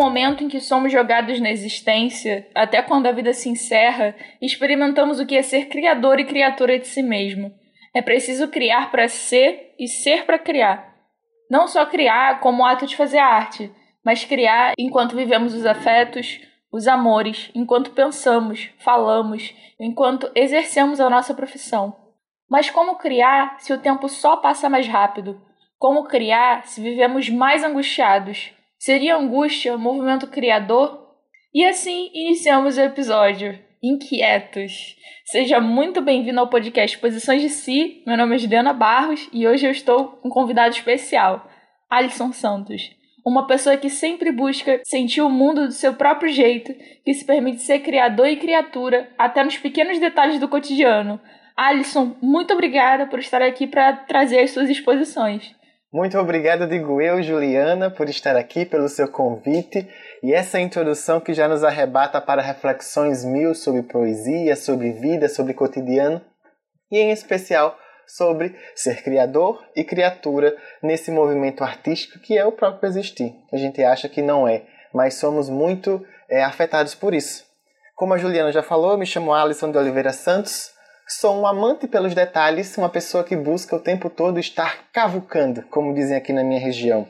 momento em que somos jogados na existência, até quando a vida se encerra, experimentamos o que é ser criador e criatura de si mesmo. É preciso criar para ser e ser para criar. Não só criar como ato de fazer arte, mas criar enquanto vivemos os afetos, os amores, enquanto pensamos, falamos, enquanto exercemos a nossa profissão. Mas como criar se o tempo só passa mais rápido? Como criar se vivemos mais angustiados? Seria angústia movimento criador? E assim iniciamos o episódio. Inquietos. Seja muito bem-vindo ao podcast Posições de Si. Meu nome é Juliana Barros e hoje eu estou com um convidado especial, Alisson Santos uma pessoa que sempre busca sentir o mundo do seu próprio jeito, que se permite ser criador e criatura, até nos pequenos detalhes do cotidiano. Alisson, muito obrigada por estar aqui para trazer as suas exposições. Muito obrigado, digo eu, Juliana, por estar aqui, pelo seu convite e essa introdução que já nos arrebata para reflexões mil sobre poesia, sobre vida, sobre cotidiano e, em especial, sobre ser criador e criatura nesse movimento artístico que é o próprio existir. A gente acha que não é, mas somos muito é, afetados por isso. Como a Juliana já falou, me chamo Alisson de Oliveira Santos, sou um amante pelos detalhes, uma pessoa que busca o tempo todo estar cavucando, como dizem aqui na minha região.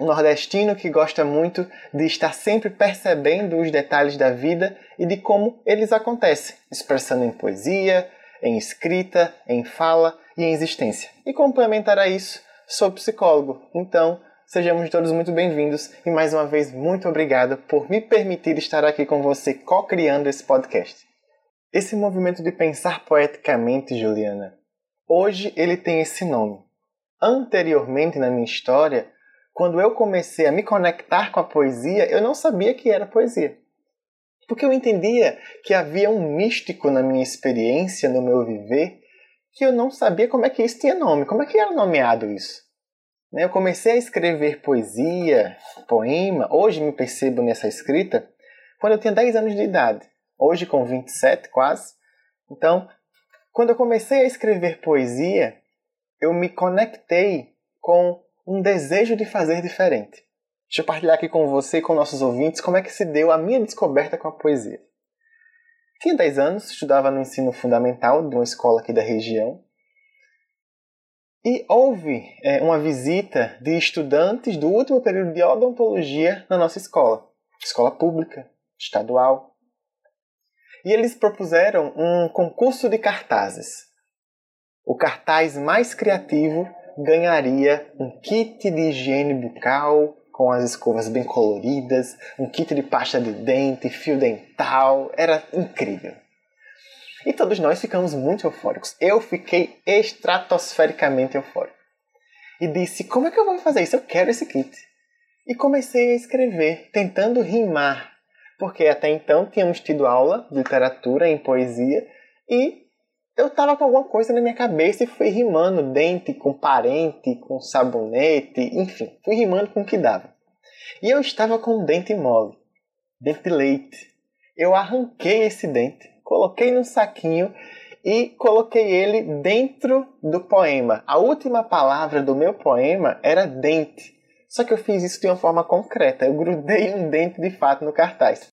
Um nordestino que gosta muito de estar sempre percebendo os detalhes da vida e de como eles acontecem, expressando em poesia, em escrita, em fala e em existência. E complementar a isso, sou psicólogo, então sejamos todos muito bem-vindos e mais uma vez muito obrigado por me permitir estar aqui com você co-criando esse podcast. Esse movimento de pensar poeticamente, Juliana, hoje ele tem esse nome. Anteriormente na minha história, quando eu comecei a me conectar com a poesia, eu não sabia que era poesia. Porque eu entendia que havia um místico na minha experiência, no meu viver, que eu não sabia como é que isso tinha nome, como é que era nomeado isso. Né, eu comecei a escrever poesia, poema, hoje me percebo nessa escrita, quando eu tinha 10 anos de idade, hoje com 27 quase. Então, quando eu comecei a escrever poesia, eu me conectei com um desejo de fazer diferente. Deixa eu partilhar aqui com você e com nossos ouvintes como é que se deu a minha descoberta com a poesia. Tinha 10 anos, estudava no ensino fundamental de uma escola aqui da região. E houve é, uma visita de estudantes do último período de odontologia na nossa escola, escola pública, estadual. E eles propuseram um concurso de cartazes. O cartaz mais criativo ganharia um kit de higiene bucal, com as escovas bem coloridas, um kit de pasta de dente, fio dental, era incrível. E todos nós ficamos muito eufóricos. Eu fiquei estratosfericamente eufórico. E disse: Como é que eu vou fazer isso? Eu quero esse kit. E comecei a escrever, tentando rimar, porque até então tínhamos tido aula de literatura em poesia e eu tava com alguma coisa na minha cabeça e fui rimando dente com parente, com sabonete, enfim, fui rimando com o que dava. E eu estava com um dente mole, dente de leite. Eu arranquei esse dente, coloquei num saquinho e coloquei ele dentro do poema. A última palavra do meu poema era dente. Só que eu fiz isso de uma forma concreta. Eu grudei um dente de fato no cartaz.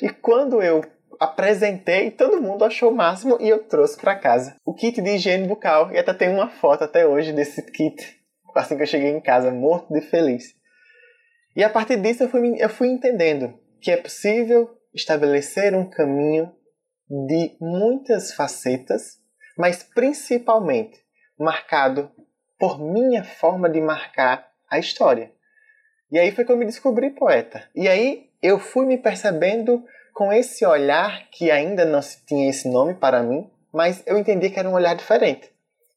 E quando eu apresentei, todo mundo achou o máximo e eu trouxe para casa o kit de higiene bucal. E até tem uma foto até hoje desse kit, assim que eu cheguei em casa, morto de feliz. E a partir disso eu fui, eu fui entendendo que é possível estabelecer um caminho de muitas facetas, mas principalmente marcado por minha forma de marcar a história. E aí foi que eu me descobri poeta. E aí eu fui me percebendo com esse olhar que ainda não tinha esse nome para mim, mas eu entendi que era um olhar diferente.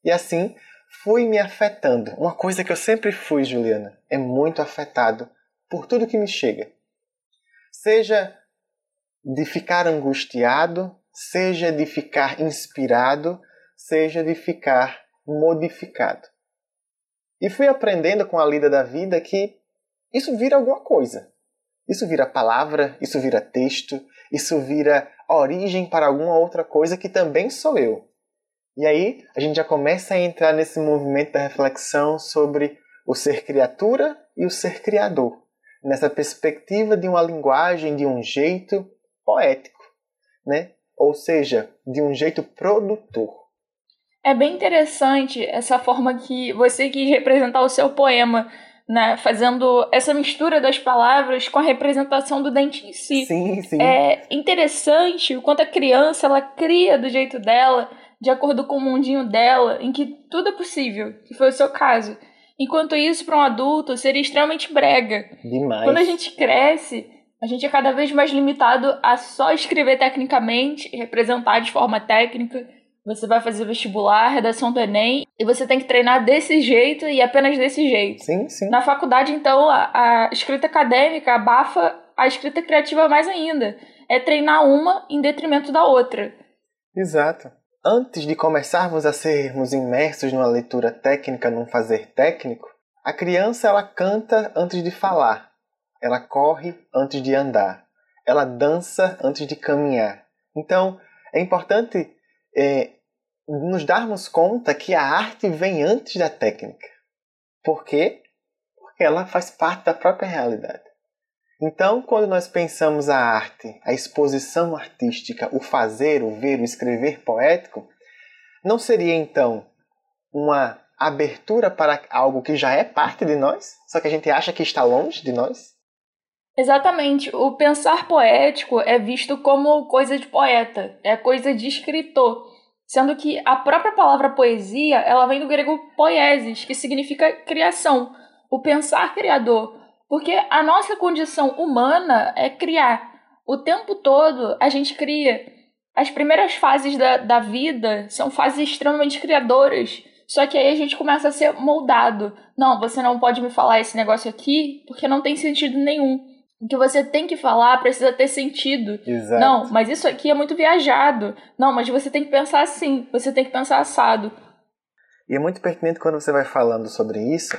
E assim fui me afetando. Uma coisa que eu sempre fui, Juliana, é muito afetado por tudo que me chega. Seja de ficar angustiado, seja de ficar inspirado, seja de ficar modificado. E fui aprendendo com a lida da vida que isso vira alguma coisa. Isso vira palavra, isso vira texto, isso vira origem para alguma outra coisa que também sou eu. E aí a gente já começa a entrar nesse movimento da reflexão sobre o ser criatura e o ser criador. nessa perspectiva de uma linguagem, de um jeito poético, né? Ou seja, de um jeito produtor. É bem interessante essa forma que você quis representar o seu poema, né? Fazendo essa mistura das palavras com a representação do dente em si. Sim, sim. É interessante o quanto a criança ela cria do jeito dela, de acordo com o mundinho dela, em que tudo é possível, que foi o seu caso. Enquanto isso, para um adulto, seria extremamente brega. Demais. Quando a gente cresce, a gente é cada vez mais limitado a só escrever tecnicamente, representar de forma técnica. Você vai fazer vestibular, redação do Enem, e você tem que treinar desse jeito e apenas desse jeito. Sim, sim. Na faculdade, então, a, a escrita acadêmica abafa a escrita criativa mais ainda. É treinar uma em detrimento da outra. Exato. Antes de começarmos a sermos imersos numa leitura técnica, num fazer técnico, a criança ela canta antes de falar, ela corre antes de andar, ela dança antes de caminhar. Então, é importante é, nos darmos conta que a arte vem antes da técnica. Por quê? Porque ela faz parte da própria realidade. Então, quando nós pensamos a arte, a exposição artística, o fazer, o ver, o escrever poético, não seria então uma abertura para algo que já é parte de nós, só que a gente acha que está longe de nós? Exatamente. O pensar poético é visto como coisa de poeta, é coisa de escritor, sendo que a própria palavra poesia, ela vem do grego poiesis, que significa criação, o pensar criador. Porque a nossa condição humana é criar. O tempo todo a gente cria. As primeiras fases da, da vida são fases extremamente criadoras. Só que aí a gente começa a ser moldado. Não, você não pode me falar esse negócio aqui porque não tem sentido nenhum. O que você tem que falar precisa ter sentido. Exato. Não, mas isso aqui é muito viajado. Não, mas você tem que pensar assim, você tem que pensar assado. E é muito pertinente quando você vai falando sobre isso,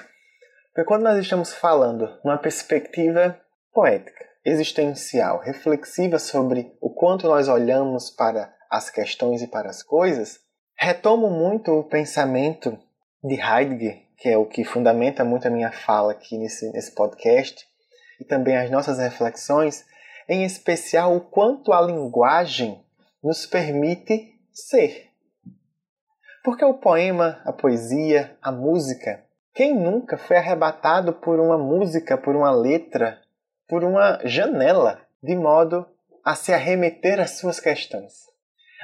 porque quando nós estamos falando numa perspectiva poética, existencial, reflexiva sobre o quanto nós olhamos para as questões e para as coisas, retomo muito o pensamento de Heidegger, que é o que fundamenta muito a minha fala aqui nesse, nesse podcast, e também as nossas reflexões, em especial o quanto a linguagem nos permite ser. Porque o poema, a poesia, a música quem nunca foi arrebatado por uma música, por uma letra, por uma janela, de modo a se arremeter às suas questões?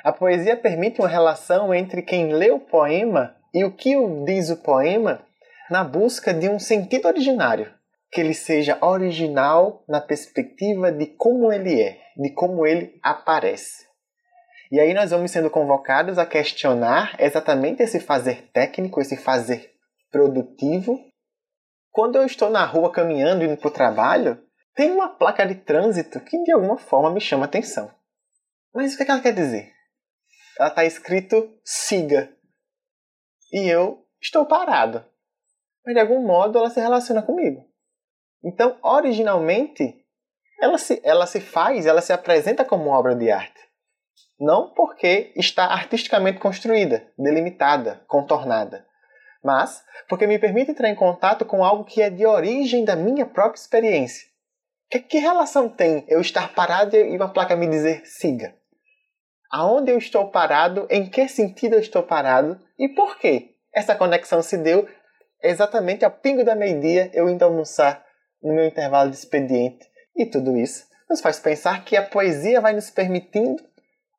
A poesia permite uma relação entre quem lê o poema e o que diz o poema na busca de um sentido originário, que ele seja original na perspectiva de como ele é, de como ele aparece. E aí nós vamos sendo convocados a questionar exatamente esse fazer técnico, esse fazer produtivo. Quando eu estou na rua caminhando indo para o trabalho, tem uma placa de trânsito que de alguma forma me chama atenção. Mas o que, é ela quer dizer? Ela está escrito siga. E eu estou parado. Mas de algum modo ela se relaciona comigo. Então, originalmente, ela se, ela se faz, ela se apresenta como obra de arte. Não porque está artisticamente construída, delimitada, contornada mas porque me permite entrar em contato com algo que é de origem da minha própria experiência. Que, que relação tem eu estar parado e uma placa me dizer siga? Aonde eu estou parado, em que sentido eu estou parado e por que essa conexão se deu exatamente ao pingo da meio-dia eu indo almoçar no meu intervalo de expediente. E tudo isso nos faz pensar que a poesia vai nos permitindo,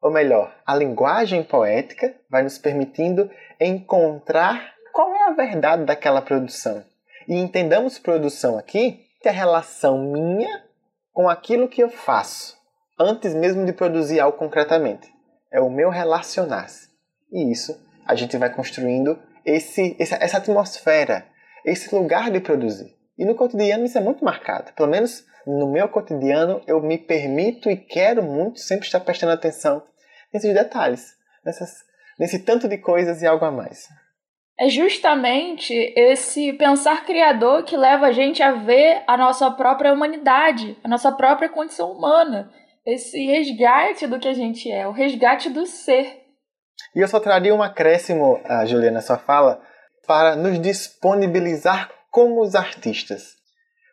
ou melhor, a linguagem poética vai nos permitindo encontrar qual é a verdade daquela produção. E entendamos produção aqui que é a relação minha com aquilo que eu faço, antes mesmo de produzir algo concretamente. É o meu relacionar-se. E isso a gente vai construindo esse, essa atmosfera, esse lugar de produzir. E no cotidiano isso é muito marcado. Pelo menos no meu cotidiano eu me permito e quero muito sempre estar prestando atenção nesses detalhes, nessas, nesse tanto de coisas e algo a mais. É justamente esse pensar criador que leva a gente a ver a nossa própria humanidade, a nossa própria condição humana, esse resgate do que a gente é, o resgate do ser. E eu só traria um acréscimo, a Juliana, sua fala, para nos disponibilizar como os artistas,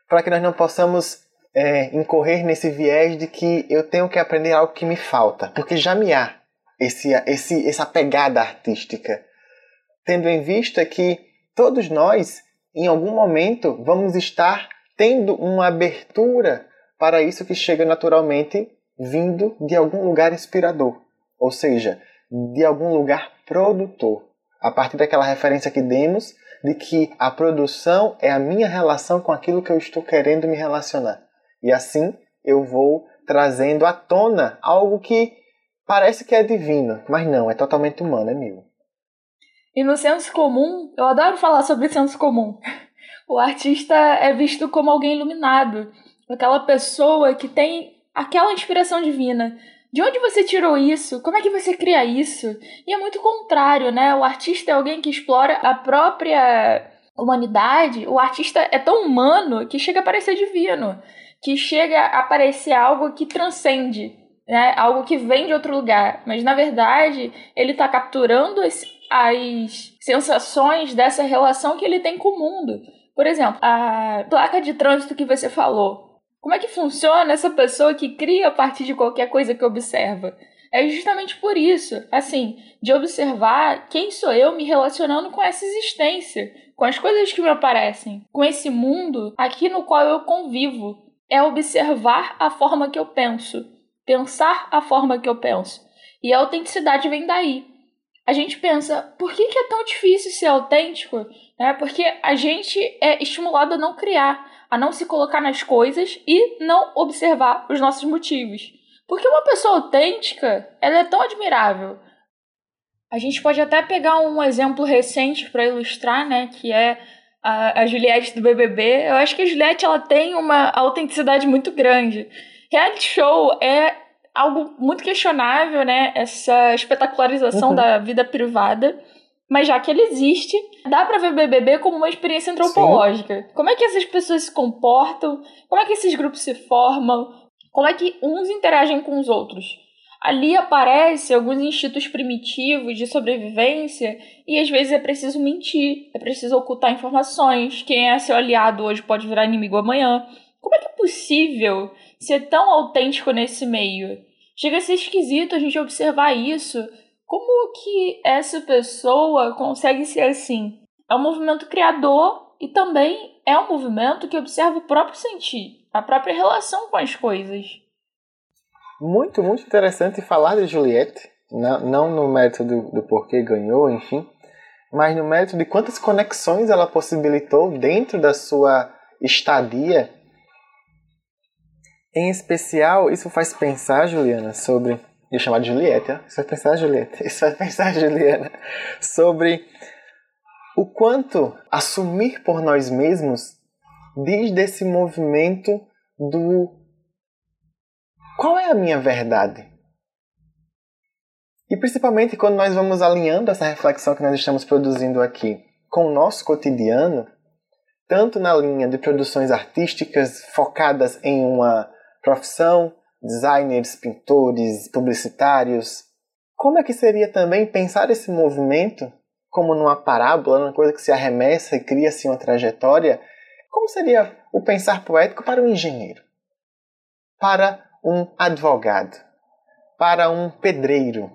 para que nós não possamos é, incorrer nesse viés de que eu tenho que aprender algo que me falta, porque já me há esse, esse, essa pegada artística, tendo em vista que todos nós, em algum momento, vamos estar tendo uma abertura para isso que chega naturalmente vindo de algum lugar inspirador, ou seja, de algum lugar produtor. A partir daquela referência que demos de que a produção é a minha relação com aquilo que eu estou querendo me relacionar. E assim eu vou trazendo à tona algo que parece que é divino, mas não, é totalmente humano, é meu. E no senso comum, eu adoro falar sobre senso comum. O artista é visto como alguém iluminado, aquela pessoa que tem aquela inspiração divina. De onde você tirou isso? Como é que você cria isso? E é muito contrário, né? O artista é alguém que explora a própria humanidade. O artista é tão humano que chega a parecer divino, que chega a parecer algo que transcende, né? Algo que vem de outro lugar. Mas na verdade, ele está capturando as, as sensações dessa relação que ele tem com o mundo. Por exemplo, a placa de trânsito que você falou. Como é que funciona essa pessoa que cria a partir de qualquer coisa que observa? É justamente por isso, assim, de observar quem sou eu me relacionando com essa existência, com as coisas que me aparecem, com esse mundo aqui no qual eu convivo. É observar a forma que eu penso, pensar a forma que eu penso. E a autenticidade vem daí. A gente pensa, por que, é tão difícil ser autêntico? É porque a gente é estimulado a não criar a não se colocar nas coisas e não observar os nossos motivos. Porque uma pessoa autêntica, ela é tão admirável. A gente pode até pegar um exemplo recente para ilustrar, né, que é a, a Juliette do BBB. Eu acho que a Juliette ela tem uma autenticidade muito grande. Reality show é algo muito questionável, né, essa espetacularização uhum. da vida privada. Mas já que ele existe, dá para ver BBB como uma experiência antropológica. Sim. Como é que essas pessoas se comportam? Como é que esses grupos se formam? Como é que uns interagem com os outros? Ali aparecem alguns instintos primitivos de sobrevivência e às vezes é preciso mentir, é preciso ocultar informações. Quem é seu aliado hoje pode virar inimigo amanhã. Como é que é possível ser tão autêntico nesse meio? Chega a ser esquisito a gente observar isso como que essa pessoa consegue ser assim? É um movimento criador e também é um movimento que observa o próprio sentir, a própria relação com as coisas. Muito, muito interessante falar de Juliette, não, não no mérito do, do porquê ganhou, enfim, mas no mérito de quantas conexões ela possibilitou dentro da sua estadia. Em especial, isso faz pensar, Juliana, sobre ia chamar de Julieta. Isso vai pensar Julieta. Isso vai pensar Juliana. Sobre o quanto assumir por nós mesmos diz desse movimento do qual é a minha verdade? E principalmente quando nós vamos alinhando essa reflexão que nós estamos produzindo aqui com o nosso cotidiano, tanto na linha de produções artísticas focadas em uma profissão, designers, pintores, publicitários. Como é que seria também pensar esse movimento como numa parábola, numa coisa que se arremessa e cria-se uma trajetória? Como seria o pensar poético para um engenheiro, para um advogado, para um pedreiro,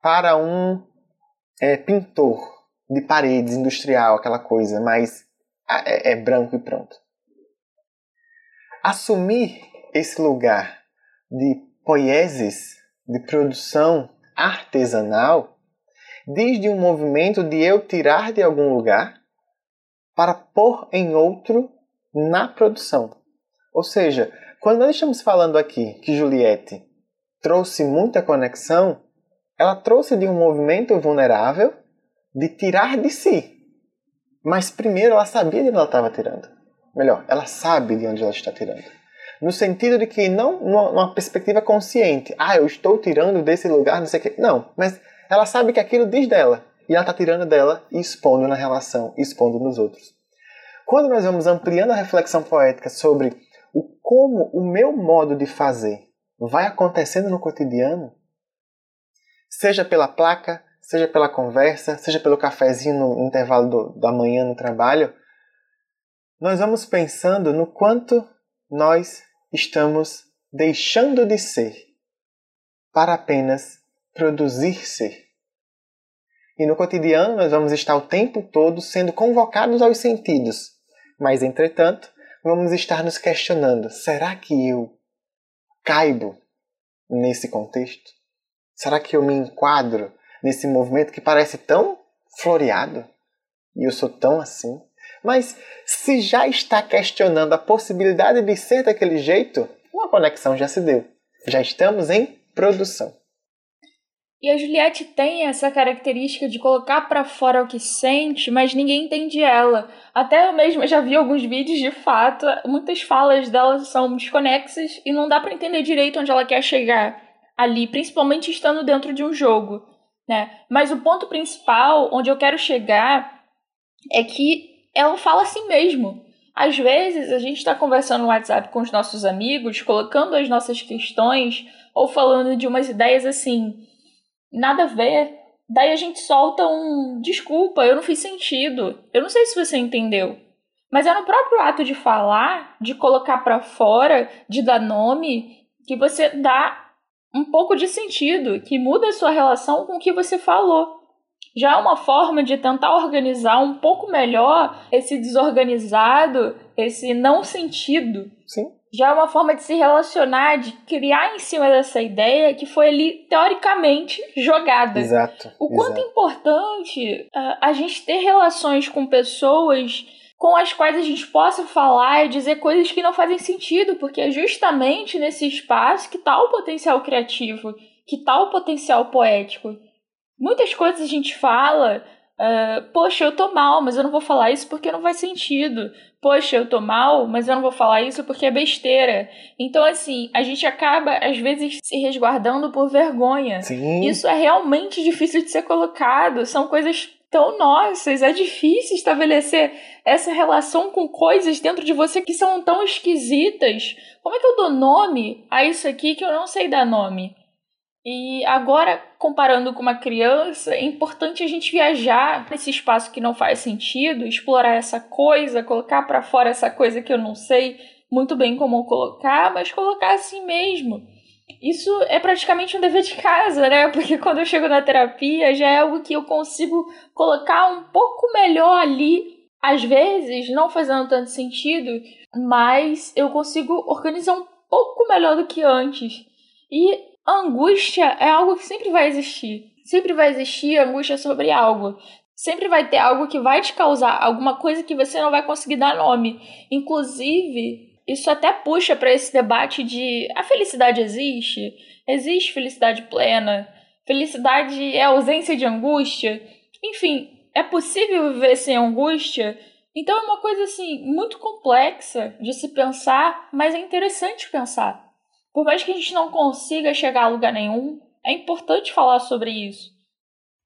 para um é, pintor de paredes industrial, aquela coisa mais é, é branco e pronto? Assumir esse lugar de poieses, de produção artesanal, desde um movimento de eu tirar de algum lugar para pôr em outro na produção. Ou seja, quando nós estamos falando aqui que Juliette trouxe muita conexão, ela trouxe de um movimento vulnerável de tirar de si. Mas primeiro ela sabia de onde ela estava tirando. Melhor, ela sabe de onde ela está tirando no sentido de que não numa perspectiva consciente, ah, eu estou tirando desse lugar, não sei o quê. Não, mas ela sabe que aquilo diz dela e ela está tirando dela e expondo na relação, expondo nos outros. Quando nós vamos ampliando a reflexão poética sobre o como o meu modo de fazer vai acontecendo no cotidiano, seja pela placa, seja pela conversa, seja pelo cafezinho no intervalo do, da manhã no trabalho, nós vamos pensando no quanto nós estamos deixando de ser para apenas produzir ser. E no cotidiano nós vamos estar o tempo todo sendo convocados aos sentidos, mas entretanto vamos estar nos questionando: será que eu caibo nesse contexto? Será que eu me enquadro nesse movimento que parece tão floreado? E eu sou tão assim? Mas se já está questionando a possibilidade de ser daquele jeito, uma conexão já se deu. Já estamos em produção. E a Juliette tem essa característica de colocar para fora o que sente, mas ninguém entende ela. Até eu mesma já vi alguns vídeos de fato, muitas falas dela são desconexas e não dá para entender direito onde ela quer chegar ali, principalmente estando dentro de um jogo, né? Mas o ponto principal, onde eu quero chegar, é que ela fala assim mesmo. Às vezes a gente está conversando no WhatsApp com os nossos amigos, colocando as nossas questões ou falando de umas ideias assim, nada a ver. Daí a gente solta um desculpa, eu não fiz sentido. Eu não sei se você entendeu. Mas é no próprio ato de falar, de colocar para fora, de dar nome, que você dá um pouco de sentido, que muda a sua relação com o que você falou. Já é uma forma de tentar organizar um pouco melhor esse desorganizado, esse não sentido. Sim. Já é uma forma de se relacionar, de criar em cima dessa ideia que foi ali teoricamente jogada. Exato. O quanto exato. é importante uh, a gente ter relações com pessoas com as quais a gente possa falar e dizer coisas que não fazem sentido, porque é justamente nesse espaço que está o potencial criativo, que está o potencial poético. Muitas coisas a gente fala, uh, poxa, eu tô mal, mas eu não vou falar isso porque não faz sentido. Poxa, eu tô mal, mas eu não vou falar isso porque é besteira. Então, assim, a gente acaba, às vezes, se resguardando por vergonha. Sim. Isso é realmente difícil de ser colocado. São coisas tão nossas. É difícil estabelecer essa relação com coisas dentro de você que são tão esquisitas. Como é que eu dou nome a isso aqui que eu não sei dar nome? E agora, comparando com uma criança, é importante a gente viajar nesse espaço que não faz sentido, explorar essa coisa, colocar para fora essa coisa que eu não sei muito bem como colocar, mas colocar assim mesmo. Isso é praticamente um dever de casa, né? Porque quando eu chego na terapia já é algo que eu consigo colocar um pouco melhor ali. Às vezes, não fazendo tanto sentido, mas eu consigo organizar um pouco melhor do que antes. E angústia é algo que sempre vai existir. Sempre vai existir angústia sobre algo. Sempre vai ter algo que vai te causar alguma coisa que você não vai conseguir dar nome. Inclusive, isso até puxa para esse debate de a felicidade existe? Existe felicidade plena? Felicidade é ausência de angústia? Enfim, é possível viver sem angústia? Então é uma coisa assim muito complexa de se pensar, mas é interessante pensar. Por mais que a gente não consiga chegar a lugar nenhum, é importante falar sobre isso.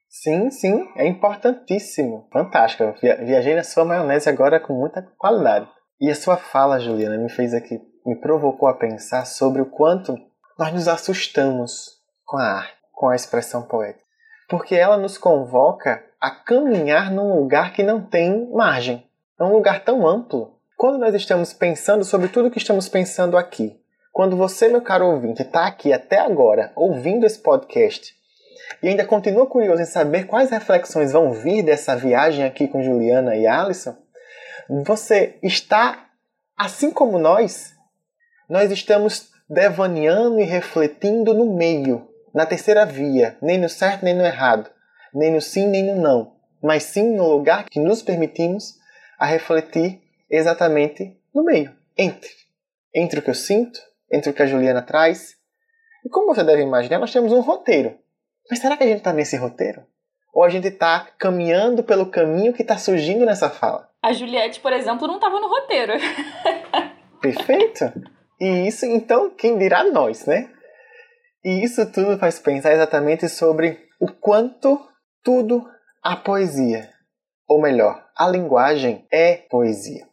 Sim, sim, é importantíssimo. Fantástico. Viajei na sua maionese agora com muita qualidade. E a sua fala, Juliana, me fez aqui, me provocou a pensar sobre o quanto nós nos assustamos com a arte, com a expressão poética. Porque ela nos convoca a caminhar num lugar que não tem margem. É um lugar tão amplo. Quando nós estamos pensando sobre tudo que estamos pensando aqui, quando você, meu caro ouvinte, está aqui até agora ouvindo esse podcast e ainda continua curioso em saber quais reflexões vão vir dessa viagem aqui com Juliana e Alison, você está, assim como nós, nós estamos devaneando e refletindo no meio, na terceira via, nem no certo nem no errado, nem no sim nem no não, mas sim no lugar que nos permitimos a refletir exatamente no meio, entre. Entre o que eu sinto, entre o que a Juliana traz. E como você deve imaginar, nós temos um roteiro. Mas será que a gente está nesse roteiro? Ou a gente está caminhando pelo caminho que está surgindo nessa fala? A Juliette, por exemplo, não estava no roteiro. Perfeito! E isso, então, quem dirá nós, né? E isso tudo faz pensar exatamente sobre o quanto tudo a poesia, ou melhor, a linguagem é poesia.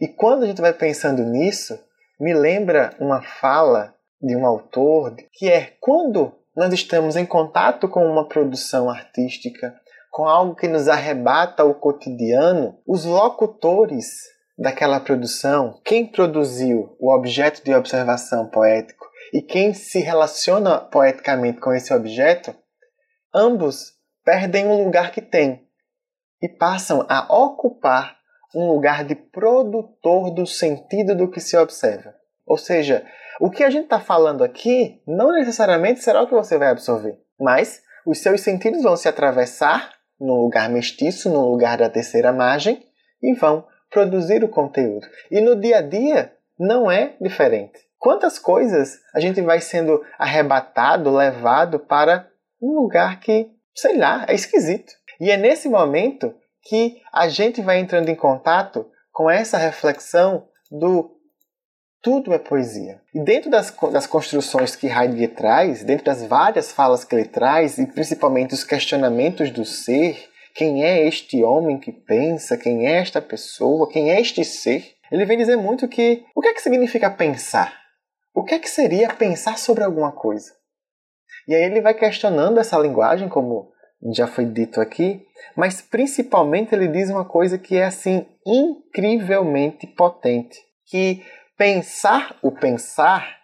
E quando a gente vai pensando nisso, me lembra uma fala de um autor que é quando nós estamos em contato com uma produção artística, com algo que nos arrebata o cotidiano, os locutores daquela produção, quem produziu o objeto de observação poético e quem se relaciona poeticamente com esse objeto, ambos perdem o lugar que têm e passam a ocupar um lugar de produtor do sentido do que se observa. Ou seja, o que a gente está falando aqui não necessariamente será o que você vai absorver, mas os seus sentidos vão se atravessar no lugar mestiço, no lugar da terceira margem, e vão produzir o conteúdo. E no dia a dia não é diferente. Quantas coisas a gente vai sendo arrebatado, levado para um lugar que, sei lá, é esquisito. E é nesse momento que a gente vai entrando em contato com essa reflexão do tudo é poesia. E dentro das, das construções que Heidegger traz, dentro das várias falas que ele traz, e principalmente os questionamentos do ser, quem é este homem que pensa, quem é esta pessoa, quem é este ser, ele vem dizer muito que o que é que significa pensar? O que é que seria pensar sobre alguma coisa? E aí ele vai questionando essa linguagem, como já foi dito aqui, mas principalmente ele diz uma coisa que é assim incrivelmente potente, que Pensar o pensar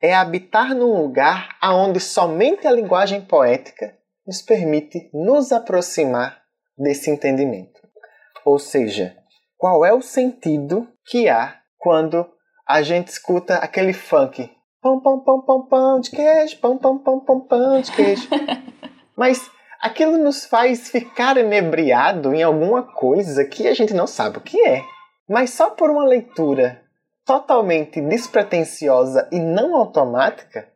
é habitar num lugar aonde somente a linguagem poética nos permite nos aproximar desse entendimento. Ou seja, qual é o sentido que há quando a gente escuta aquele funk pão pão pão pão pão de queijo, pão pão pão pão pão de queijo. Mas aquilo nos faz ficar inebriado em alguma coisa que a gente não sabe o que é. Mas só por uma leitura totalmente despretensiosa e não automática,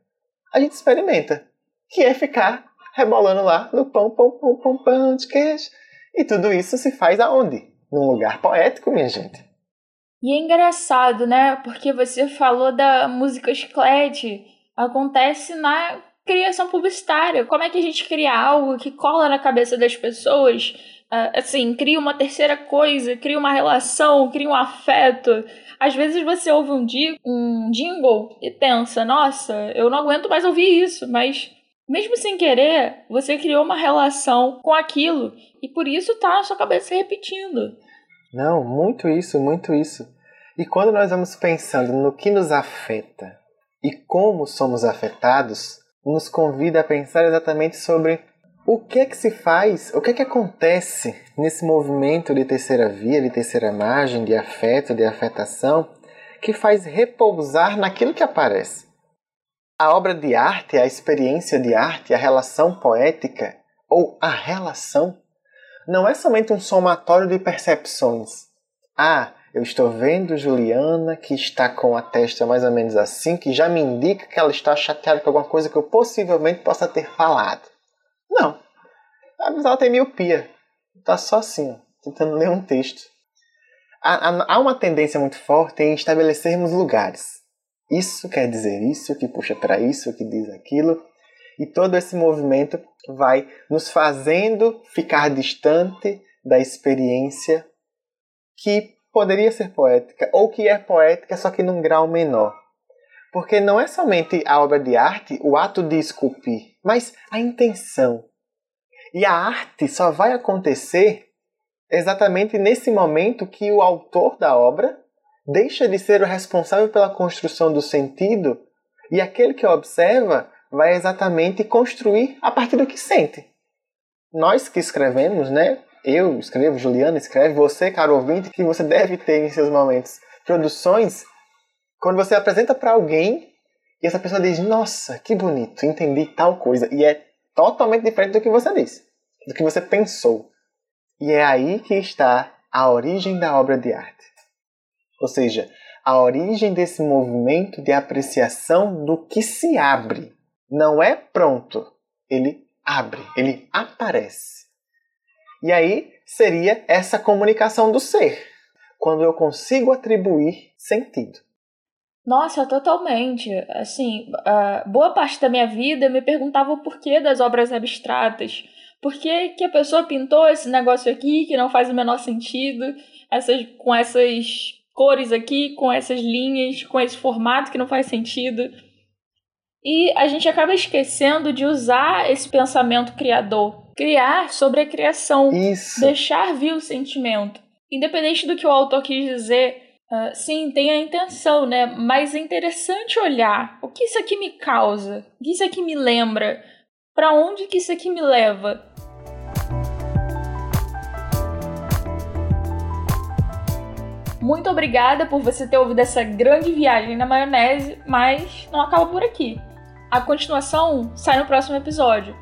a gente experimenta, que é ficar rebolando lá no pão, pão, pão, pão, pão de queijo. E tudo isso se faz aonde? Num lugar poético, minha gente. E é engraçado, né? Porque você falou da música chiclete. Acontece na criação publicitária. Como é que a gente cria algo que cola na cabeça das pessoas? Uh, assim, cria uma terceira coisa, cria uma relação, cria um afeto. Às vezes você ouve um, um jingle e pensa, nossa, eu não aguento mais ouvir isso, mas mesmo sem querer, você criou uma relação com aquilo e por isso tá na sua cabeça repetindo. Não, muito isso, muito isso. E quando nós vamos pensando no que nos afeta e como somos afetados, nos convida a pensar exatamente sobre o que é que se faz, o que é que acontece nesse movimento de terceira via, de terceira margem, de afeto, de afetação, que faz repousar naquilo que aparece? A obra de arte, a experiência de arte, a relação poética ou a relação não é somente um somatório de percepções. Ah, eu estou vendo Juliana que está com a testa mais ou menos assim, que já me indica que ela está chateada com alguma coisa que eu possivelmente possa ter falado. Não. A ela tem miopia. Tá só assim, ó, tentando ler um texto. Há, há uma tendência muito forte em estabelecermos lugares. Isso quer dizer isso, que puxa para isso, que diz aquilo. E todo esse movimento vai nos fazendo ficar distante da experiência que poderia ser poética, ou que é poética, só que num grau menor. Porque não é somente a obra de arte, o ato de esculpir, mas a intenção. E a arte só vai acontecer exatamente nesse momento que o autor da obra deixa de ser o responsável pela construção do sentido e aquele que observa vai exatamente construir a partir do que sente. Nós que escrevemos, né? Eu escrevo, Juliana escreve, você, caro ouvinte, que você deve ter em seus momentos produções, quando você apresenta para alguém e essa pessoa diz: Nossa, que bonito, entendi tal coisa. E é totalmente diferente do que você disse, do que você pensou. E é aí que está a origem da obra de arte. Ou seja, a origem desse movimento de apreciação do que se abre. Não é pronto, ele abre, ele aparece. E aí seria essa comunicação do ser, quando eu consigo atribuir sentido. Nossa, totalmente. Assim, boa parte da minha vida eu me perguntava o porquê das obras abstratas. Por que, que a pessoa pintou esse negócio aqui que não faz o menor sentido, essas, com essas cores aqui, com essas linhas, com esse formato que não faz sentido. E a gente acaba esquecendo de usar esse pensamento criador. Criar sobre a criação. Isso. Deixar vir o sentimento. Independente do que o autor quis dizer, uh, sim, tem a intenção, né? Mas é interessante olhar o que isso aqui me causa, o que isso aqui me lembra, para onde que isso aqui me leva. Muito obrigada por você ter ouvido essa grande viagem na maionese, mas não acaba por aqui. A continuação sai no próximo episódio.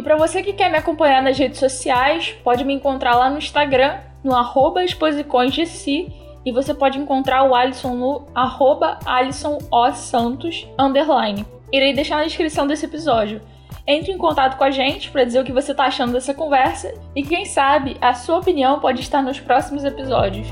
E para você que quer me acompanhar nas redes sociais, pode me encontrar lá no Instagram, no arroba exposiçõesdeci, e você pode encontrar o Alisson no arroba underline. Irei deixar na descrição desse episódio. Entre em contato com a gente para dizer o que você está achando dessa conversa e quem sabe a sua opinião pode estar nos próximos episódios.